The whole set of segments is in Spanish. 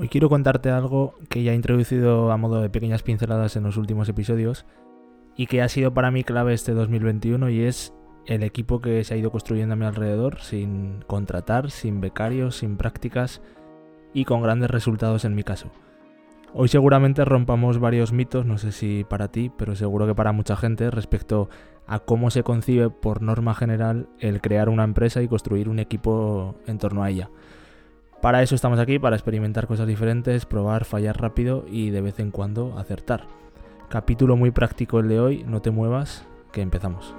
Hoy quiero contarte algo que ya he introducido a modo de pequeñas pinceladas en los últimos episodios y que ha sido para mí clave este 2021 y es el equipo que se ha ido construyendo a mi alrededor sin contratar, sin becarios, sin prácticas y con grandes resultados en mi caso. Hoy seguramente rompamos varios mitos, no sé si para ti, pero seguro que para mucha gente respecto a cómo se concibe por norma general el crear una empresa y construir un equipo en torno a ella. Para eso estamos aquí, para experimentar cosas diferentes, probar, fallar rápido y de vez en cuando acertar. Capítulo muy práctico el de hoy, no te muevas, que empezamos.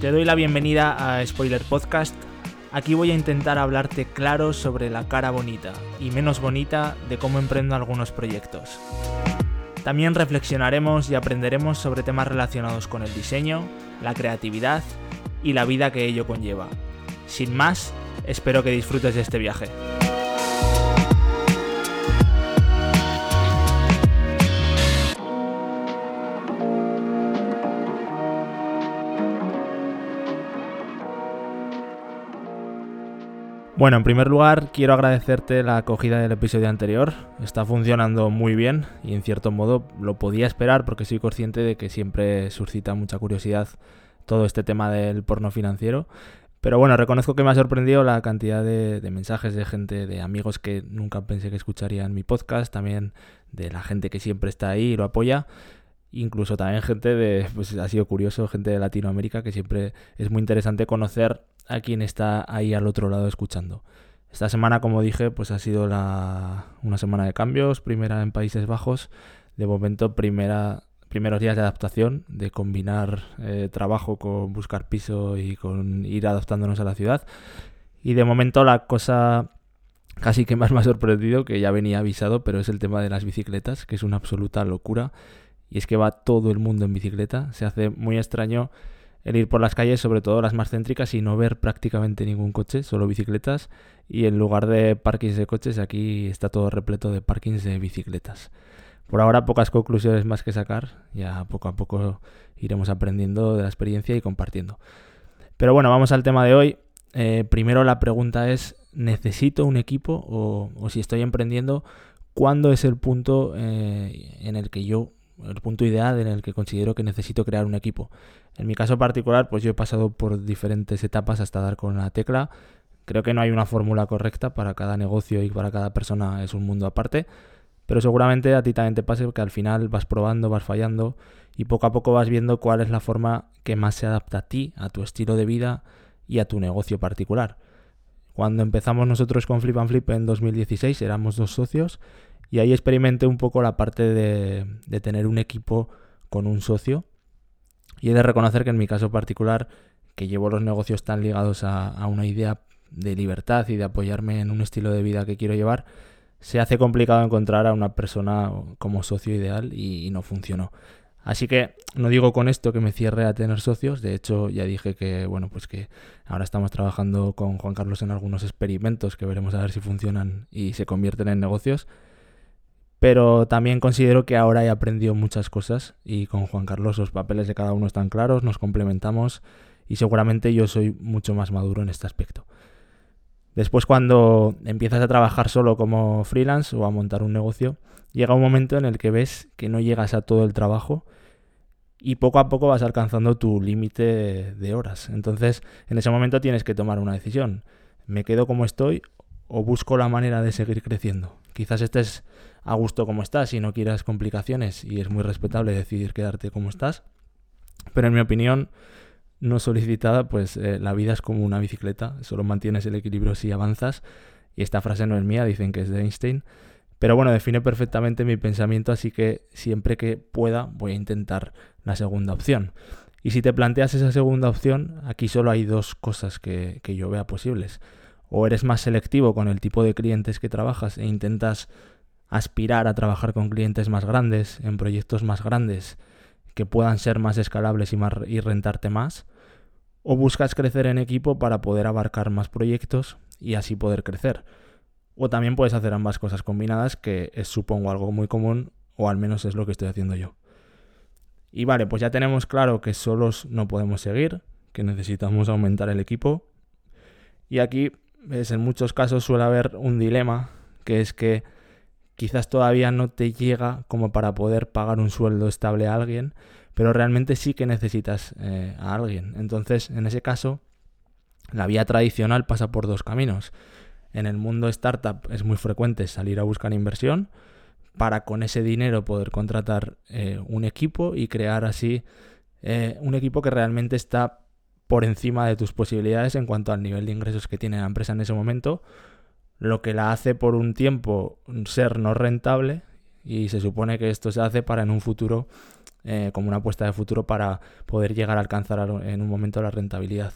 Te doy la bienvenida a Spoiler Podcast. Aquí voy a intentar hablarte claro sobre la cara bonita y menos bonita de cómo emprendo algunos proyectos. También reflexionaremos y aprenderemos sobre temas relacionados con el diseño, la creatividad y la vida que ello conlleva. Sin más, espero que disfrutes de este viaje. Bueno, en primer lugar quiero agradecerte la acogida del episodio anterior. Está funcionando muy bien y en cierto modo lo podía esperar porque soy consciente de que siempre suscita mucha curiosidad todo este tema del porno financiero. Pero bueno, reconozco que me ha sorprendido la cantidad de, mensajes de gente, de amigos que nunca pensé que escucharían mi podcast, también de la gente que siempre está ahí y lo apoya incluso también gente de, pues ha sido curioso, gente de Latinoamérica, que siempre es muy interesante conocer a quien está ahí al otro lado escuchando. Esta semana, como dije, pues ha sido la, una semana de cambios, primera en Países Bajos, de momento primera, primeros días de adaptación, de combinar eh, trabajo con buscar piso y con ir adaptándonos a la ciudad. Y de momento la cosa casi que más me ha sorprendido, que ya venía avisado, pero es el tema de las bicicletas, que es una absoluta locura y es que va todo el mundo en bicicleta. Se hace muy extraño el ir por las calles, sobre todo las más céntricas, y no ver prácticamente ningún coche, solo bicicletas. Y en lugar de parkings de coches, aquí está todo repleto de parkings de bicicletas. Por ahora pocas conclusiones más que sacar, ya poco a poco iremos aprendiendo de la experiencia y compartiendo. Pero bueno, vamos al tema de hoy. Eh, primero la pregunta es, ¿necesito un equipo o, si estoy emprendiendo, cuándo es el punto eh, en el que yo el punto ideal en el que considero que necesito crear un equipo. En mi caso particular, pues yo he pasado por diferentes etapas hasta dar con la tecla. Creo que no hay una fórmula correcta para cada negocio y para cada persona es un mundo aparte, pero seguramente a ti también te pase que al final vas probando, vas fallando y poco a poco vas viendo cuál es la forma que más se adapta a ti, a tu estilo de vida y a tu negocio particular. Cuando empezamos nosotros con Flip and Flip en 2016 éramos dos socios y ahí experimenté un poco la parte de, tener un equipo con un socio. Y he de reconocer que en mi caso particular, que llevo los negocios tan ligados a, una idea de libertad y de apoyarme en un estilo de vida que quiero llevar, se hace complicado encontrar a una persona como socio ideal y, no funcionó. Así que no digo con esto que me cierre a tener socios, de hecho ya dije que bueno, pues que ahora estamos trabajando con Juan Carlos en algunos experimentos que veremos a ver si funcionan y se convierten en negocios pero también considero que ahora he aprendido muchas cosas y con Juan Carlos los papeles de cada uno están claros, nos complementamos y seguramente yo soy mucho más maduro en este aspecto. Después cuando empiezas a trabajar solo como freelance o a montar un negocio, llega un momento en el que ves que no llegas a todo el trabajo y poco a poco vas alcanzando tu límite de horas. Entonces, en ese momento tienes que tomar una decisión. ¿Me quedo como estoy o busco la manera de seguir creciendo? Quizás estés a gusto como estás y no quieras complicaciones y es muy respetable decidir quedarte como estás. Pero en mi opinión no solicitada, pues eh, la vida es como una bicicleta, solo mantienes el equilibrio si avanzas. Y esta frase no es mía, dicen que es de Einstein. Pero bueno, define perfectamente mi pensamiento, así que siempre que pueda voy a intentar la segunda opción. Y si te planteas esa segunda opción, aquí solo hay dos cosas que, que yo vea posibles. O eres más selectivo con el tipo de clientes que trabajas e intentas aspirar a trabajar con clientes más grandes, en proyectos más grandes, que puedan ser más escalables y, rentarte más, o buscas crecer en equipo para poder abarcar más proyectos y así poder crecer. O también puedes hacer ambas cosas combinadas, que es supongo algo muy común, o al menos es lo que estoy haciendo yo. Y vale, pues ya tenemos claro que solos no podemos seguir, que necesitamos aumentar el equipo. Y aquí, ves, en muchos casos suele haber un dilema, que es que quizás todavía no te llega como para poder pagar un sueldo estable a alguien, pero realmente sí que necesitas eh, a alguien. Entonces, en ese caso, la vía tradicional pasa por dos caminos. En el mundo startup es muy frecuente salir a buscar inversión para con ese dinero poder contratar eh, un equipo y crear así eh, un equipo que realmente está por encima de tus posibilidades en cuanto al nivel de ingresos que tiene la empresa en ese momento, lo que la hace por un tiempo ser no rentable y se supone que esto se hace para en un futuro, eh, como una apuesta de futuro para poder llegar a alcanzar en un momento la rentabilidad.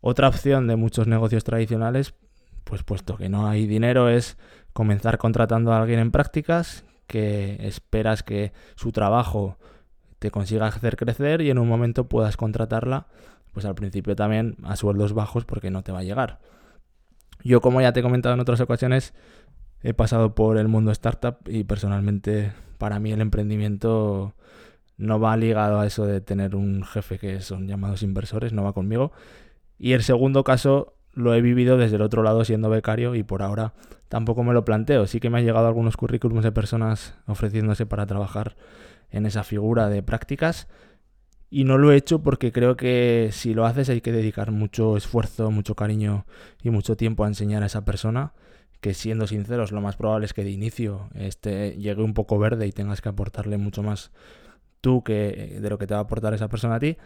Otra opción de muchos negocios tradicionales pues puesto que no hay dinero es comenzar contratando a alguien en prácticas que esperas que su trabajo te consiga hacer crecer y en un momento puedas contratarla, pues al principio también a sueldos bajos porque no te va a llegar. Yo como ya te he comentado en otras ocasiones, he pasado por el mundo startup y personalmente para mí el emprendimiento no va ligado a eso de tener un jefe que son llamados inversores, no va conmigo. Y el segundo caso lo he vivido desde el otro lado siendo becario y por ahora tampoco me lo planteo. Sí que me han llegado algunos currículums de personas ofreciéndose para trabajar en esa figura de prácticas y no lo he hecho porque creo que si lo haces hay que dedicar mucho esfuerzo, mucho cariño y mucho tiempo a enseñar a esa persona que siendo sinceros lo más probable es que de inicio este llegue un poco verde y tengas que aportarle mucho más tú que de lo que te va a aportar esa persona a ti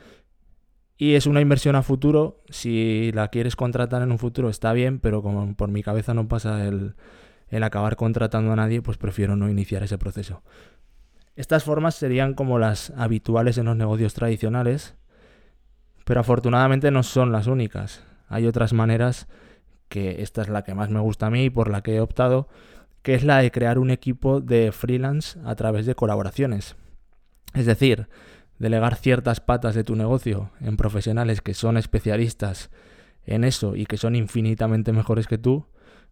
y es una inversión a futuro. Si la quieres contratar en un futuro está bien, pero como por mi cabeza no pasa el, acabar contratando a nadie, pues prefiero no iniciar ese proceso. Estas formas serían como las habituales en los negocios tradicionales, pero afortunadamente no son las únicas. Hay otras maneras que esta es la que más me gusta a mí y por la que he optado, que es la de crear un equipo de freelance a través de colaboraciones. Es decir, delegar ciertas patas de tu negocio en profesionales que son especialistas en eso y que son infinitamente mejores que tú,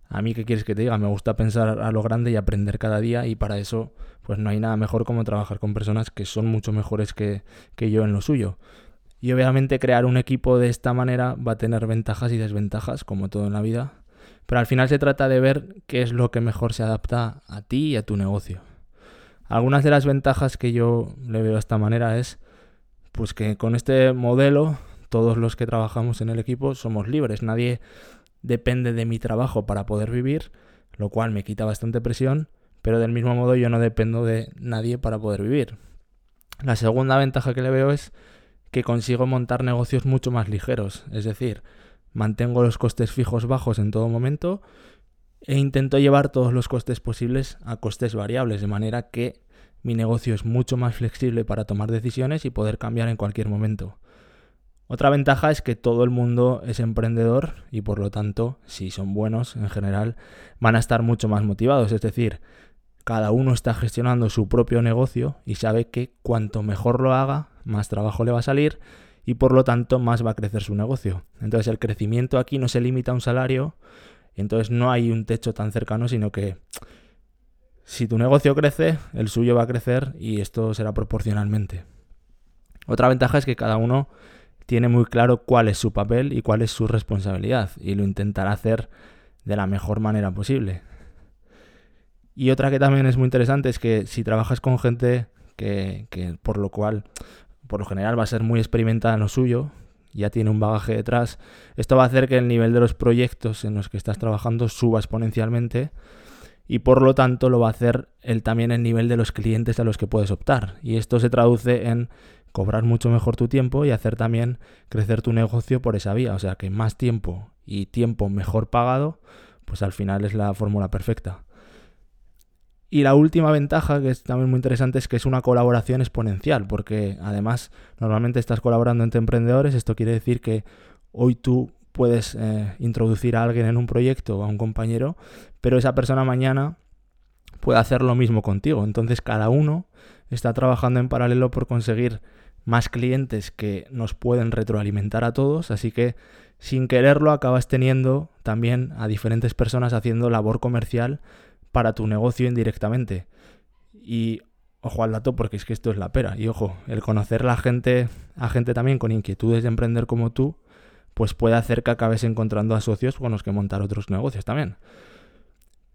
a mí qué quieres que te diga, me gusta pensar a lo grande y aprender cada día y para eso pues no hay nada mejor como trabajar con personas que son mucho mejores que, que yo en lo suyo. Y obviamente crear un equipo de esta manera va a tener ventajas y desventajas, como todo en la vida, pero al final se trata de ver qué es lo que mejor se adapta a ti y a tu negocio. Algunas de las ventajas que yo le veo de esta manera es pues que con este modelo todos los que trabajamos en el equipo somos libres, nadie depende de mi trabajo para poder vivir, lo cual me quita bastante presión, pero del mismo modo yo no dependo de nadie para poder vivir. La segunda ventaja que le veo es que consigo montar negocios mucho más ligeros, es decir, mantengo los costes fijos bajos en todo momento e intento llevar todos los costes posibles a costes variables, de manera que mi negocio es mucho más flexible para tomar decisiones y poder cambiar en cualquier momento. Otra ventaja es que todo el mundo es emprendedor y por lo tanto, si son buenos en general, van a estar mucho más motivados. Es decir, cada uno está gestionando su propio negocio y sabe que cuanto mejor lo haga, más trabajo le va a salir y por lo tanto más va a crecer su negocio. Entonces el crecimiento aquí no se limita a un salario, entonces no hay un techo tan cercano, sino que si tu negocio crece, el suyo va a crecer y esto será proporcionalmente. Otra ventaja es que cada uno tiene muy claro cuál es su papel y cuál es su responsabilidad y lo intentará hacer de la mejor manera posible. Y otra que también es muy interesante es que si trabajas con gente que, que por lo cual, por lo general va a ser muy experimentada en lo suyo, ya tiene un bagaje detrás, esto va a hacer que el nivel de los proyectos en los que estás trabajando suba exponencialmente y por lo tanto lo va a hacer el, también el nivel de los clientes a los que puedes optar. Y esto se traduce en cobrar mucho mejor tu tiempo y hacer también crecer tu negocio por esa vía. O sea que más tiempo y tiempo mejor pagado, pues al final es la fórmula perfecta. Y la última ventaja, que es también muy interesante, es que es una colaboración exponencial, porque además normalmente estás colaborando entre emprendedores, esto quiere decir que hoy tú puedes eh, introducir a alguien en un proyecto o a un compañero, pero esa persona mañana puede hacer lo mismo contigo. Entonces cada uno está trabajando en paralelo por conseguir más clientes que nos pueden retroalimentar a todos, así que sin quererlo acabas teniendo también a diferentes personas haciendo labor comercial para tu negocio indirectamente. Y ojo al dato porque es que esto es la pera. Y ojo, el conocer a la gente, a gente también con inquietudes de emprender como tú, pues puede hacer que acabes encontrando a socios con los que montar otros negocios también.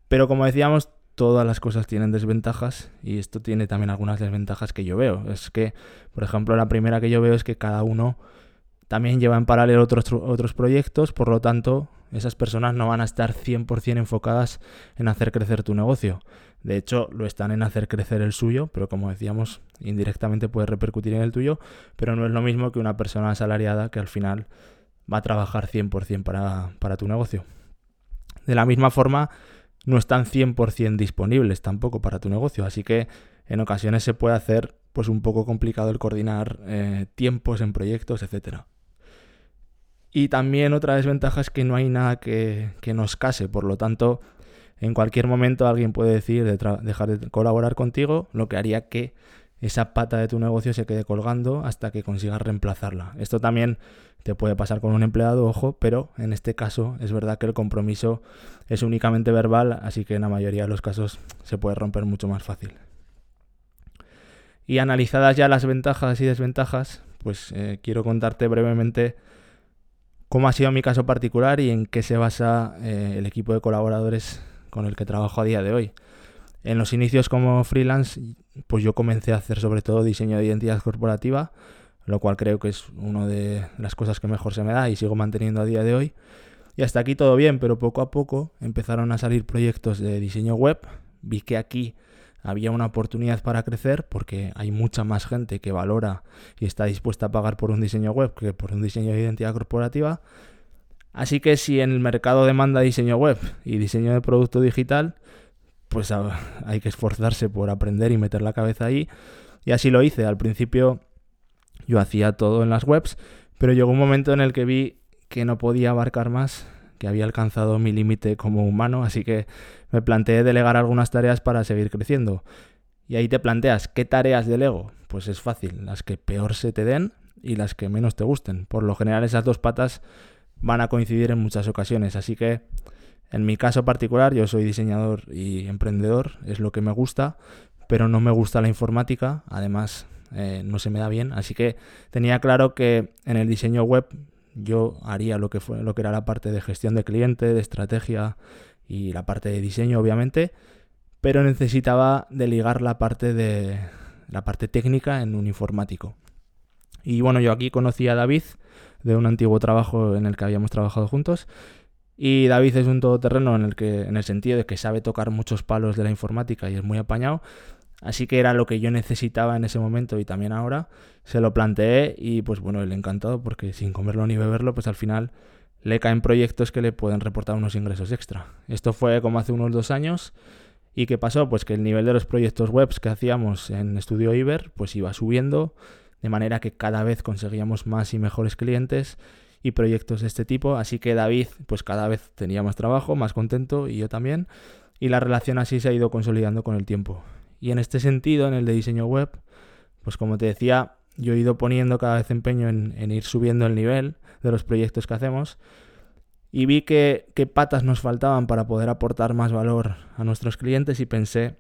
Pero como decíamos, todas las cosas tienen desventajas y esto tiene también algunas desventajas que yo veo. Es que, por ejemplo, la primera que yo veo es que cada uno también lleva en paralelo otros, otros proyectos, por lo tanto, esas personas no van a estar 100% enfocadas en hacer crecer tu negocio. De hecho, lo están en hacer crecer el suyo, pero como decíamos, indirectamente puede repercutir en el tuyo, pero no es lo mismo que una persona asalariada que al final va a trabajar 100% para, para tu negocio. De la misma forma, no están 100% disponibles tampoco para tu negocio, así que en ocasiones se puede hacer pues un poco complicado el coordinar eh, tiempos en proyectos, etc. Y también otra desventaja es que no hay nada que, nos case, por lo tanto, en cualquier momento alguien puede decir de dejar de colaborar contigo, lo que haría que esa pata de tu negocio se quede colgando hasta que consigas reemplazarla. Esto también te puede pasar con un empleado, ojo, pero en este caso es verdad que el compromiso es únicamente verbal, así que en la mayoría de los casos se puede romper mucho más fácil. Y analizadas ya las ventajas y desventajas, pues eh, quiero contarte brevemente cómo ha sido mi caso particular y en qué se basa eh, el equipo de colaboradores con el que trabajo a día de hoy. En los inicios como freelance, pues yo comencé a hacer sobre todo diseño de identidad corporativa, lo cual creo que es una de las cosas que mejor se me da y sigo manteniendo a día de hoy. Y hasta aquí todo bien, pero poco a poco empezaron a salir proyectos de diseño web. Vi que aquí había una oportunidad para crecer porque hay mucha más gente que valora y está dispuesta a pagar por un diseño web que por un diseño de identidad corporativa. Así que si en el mercado demanda diseño web y diseño de producto digital, pues hay que esforzarse por aprender y meter la cabeza ahí. Y así lo hice. Al principio yo hacía todo en las webs, pero llegó un momento en el que vi que no podía abarcar más, que había alcanzado mi límite como humano, así que me planteé delegar algunas tareas para seguir creciendo. Y ahí te planteas, ¿qué tareas delego? Pues es fácil, las que peor se te den y las que menos te gusten. Por lo general esas dos patas van a coincidir en muchas ocasiones, así que en mi caso particular, yo soy diseñador y emprendedor, es lo que me gusta, pero no me gusta la informática, además eh, no se me da bien, así que tenía claro que en el diseño web yo haría lo que, fue, lo que era la parte de gestión de cliente, de estrategia y la parte de diseño, obviamente, pero necesitaba deligar la parte de la parte técnica en un informático. Y bueno, yo aquí conocí a David de un antiguo trabajo en el que habíamos trabajado juntos y David es un todoterreno en el que, en el sentido de que sabe tocar muchos palos de la informática y es muy apañado. Así que era lo que yo necesitaba en ese momento y también ahora. Se lo planteé y pues bueno, le encantado porque sin comerlo ni beberlo, pues al final le caen proyectos que le pueden reportar unos ingresos extra. Esto fue como hace unos dos años. ¿Y qué pasó? Pues que el nivel de los proyectos webs que hacíamos en Estudio Iber pues iba subiendo, de manera que cada vez conseguíamos más y mejores clientes y proyectos de este tipo. Así que David, pues cada vez tenía más trabajo, más contento y yo también. Y la relación así se ha ido consolidando con el tiempo. Y en este sentido, en el de diseño web, pues como te decía, yo he ido poniendo cada vez empeño en, ir subiendo el nivel de los proyectos que hacemos. Y vi que, qué patas nos faltaban para poder aportar más valor a nuestros clientes y pensé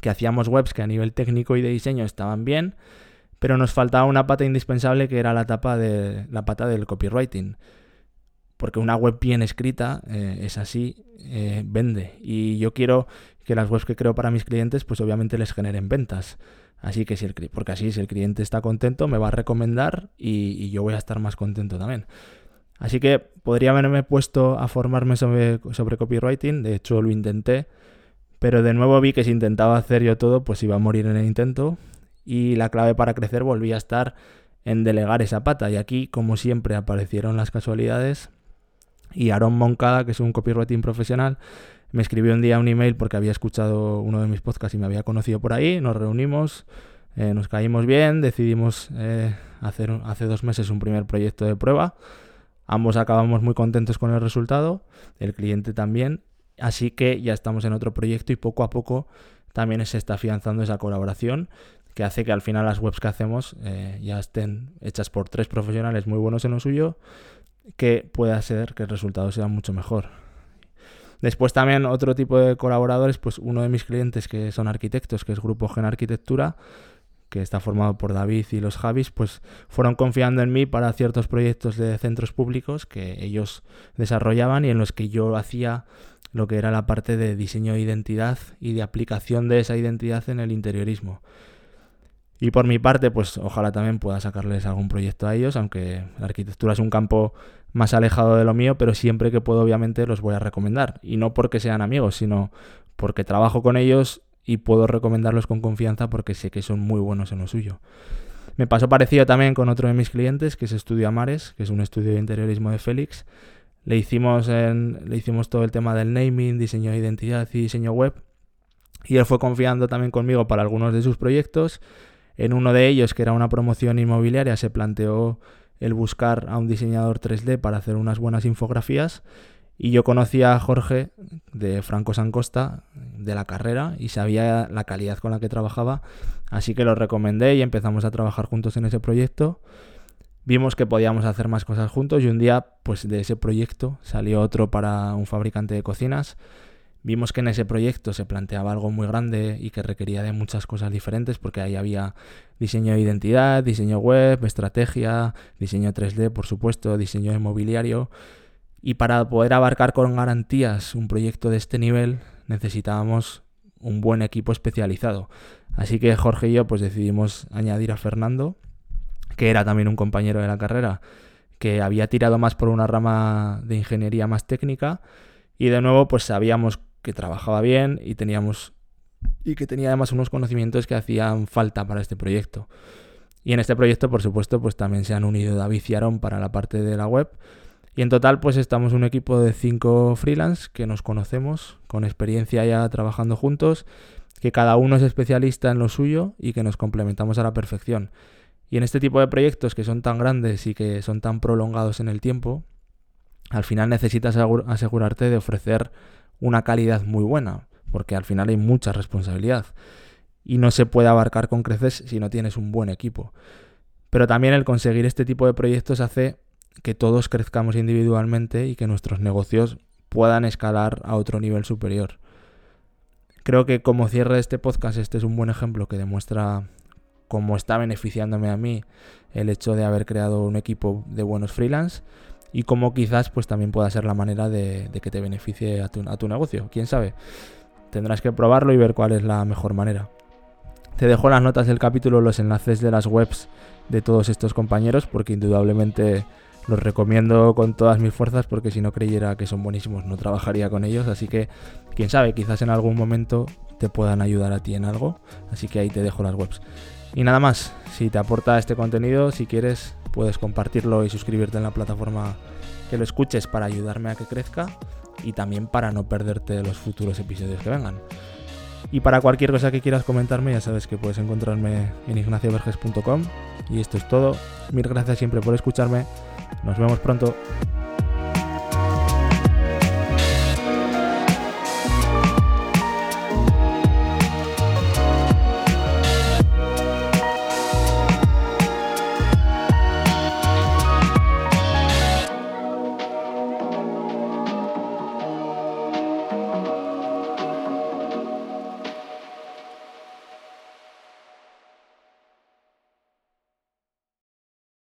que hacíamos webs que a nivel técnico y de diseño estaban bien, pero nos faltaba una pata indispensable que era la, tapa de, la pata del copywriting. Porque una web bien escrita eh, es así, eh, vende. Y yo quiero que las webs que creo para mis clientes, pues obviamente les generen ventas. Así que si el, porque así si el cliente está contento, me va a recomendar y, yo voy a estar más contento también. Así que podría haberme puesto a formarme sobre, sobre copywriting, de hecho lo intenté, pero de nuevo vi que si intentaba hacer yo todo, pues iba a morir en el intento y la clave para crecer volvía a estar en delegar esa pata. Y aquí, como siempre, aparecieron las casualidades. Y Aaron Moncada, que es un copywriting profesional, me escribió un día un email porque había escuchado uno de mis podcasts y me había conocido por ahí. Nos reunimos, eh, nos caímos bien, decidimos eh, hacer hace dos meses un primer proyecto de prueba. Ambos acabamos muy contentos con el resultado, el cliente también. Así que ya estamos en otro proyecto y poco a poco también se está afianzando esa colaboración que hace que al final las webs que hacemos eh, ya estén hechas por tres profesionales muy buenos en lo suyo, que pueda ser que el resultado sea mucho mejor. Después también otro tipo de colaboradores, pues uno de mis clientes que son arquitectos, que es Grupo Gen Arquitectura, que está formado por David y los Javis, pues fueron confiando en mí para ciertos proyectos de centros públicos que ellos desarrollaban y en los que yo hacía lo que era la parte de diseño de identidad y de aplicación de esa identidad en el interiorismo. Y por mi parte, pues ojalá también pueda sacarles algún proyecto a ellos, aunque la arquitectura es un campo más alejado de lo mío, pero siempre que puedo obviamente los voy a recomendar. Y no porque sean amigos, sino porque trabajo con ellos y puedo recomendarlos con confianza porque sé que son muy buenos en lo suyo. Me pasó parecido también con otro de mis clientes, que es Estudio Amares, que es un estudio de interiorismo de Félix. Le hicimos, le hicimos todo el tema del naming, diseño de identidad y diseño web. Y él fue confiando también conmigo para algunos de sus proyectos en uno de ellos, que era una promoción inmobiliaria, se planteó el buscar a un diseñador 3D para hacer unas buenas infografías. Y yo conocía a Jorge de Franco Sancosta de la carrera y sabía la calidad con la que trabajaba, así que lo recomendé y empezamos a trabajar juntos en ese proyecto. Vimos que podíamos hacer más cosas juntos y un día, pues de ese proyecto salió otro para un fabricante de cocinas Vimos que en ese proyecto se planteaba algo muy grande y que requería de muchas cosas diferentes porque ahí había diseño de identidad, diseño web, estrategia, diseño 3D, por supuesto, diseño inmobiliario. Y para poder abarcar con garantías un proyecto de este nivel necesitábamos un buen equipo especializado. Así que Jorge y yo pues decidimos añadir a Fernando, que era también un compañero de la carrera, que había tirado más por una rama de ingeniería más técnica. Y de nuevo, pues sabíamos que trabajaba bien y teníamos y que tenía además unos conocimientos que hacían falta para este proyecto. Y en este proyecto, por supuesto, pues también se han unido David y Aaron para la parte de la web. Y en total, pues estamos un equipo de cinco freelance que nos conocemos, con experiencia ya trabajando juntos, que cada uno es especialista en lo suyo y que nos complementamos a la perfección. Y en este tipo de proyectos que son tan grandes y que son tan prolongados en el tiempo, al final necesitas asegurarte de ofrecer una calidad muy buena, porque al final hay mucha responsabilidad y no se puede abarcar con creces si no tienes un buen equipo. Pero también el conseguir este tipo de proyectos hace que todos crezcamos individualmente y que nuestros negocios puedan escalar a otro nivel superior. Creo que como cierre de este podcast este es un buen ejemplo que demuestra cómo está beneficiándome a mí el hecho de haber creado un equipo de buenos freelance y cómo quizás pues también pueda ser la manera de, que te beneficie a tu, negocio. ¿Quién sabe? Tendrás que probarlo y ver cuál es la mejor manera. Te dejo las notas del capítulo los enlaces de las webs de todos estos compañeros porque indudablemente los recomiendo con todas mis fuerzas porque si no creyera que son buenísimos no trabajaría con ellos. Así que quién sabe, quizás en algún momento te puedan ayudar a ti en algo. Así que ahí te dejo las webs. Y nada más, si te aporta este contenido, si quieres, puedes compartirlo y suscribirte en la plataforma que lo escuches para ayudarme a que crezca y también para no perderte los futuros episodios que vengan. Y para cualquier cosa que quieras comentarme, ya sabes que puedes encontrarme en ignacioverges.com. Y esto es todo. Mil gracias siempre por escucharme. Nos vemos pronto.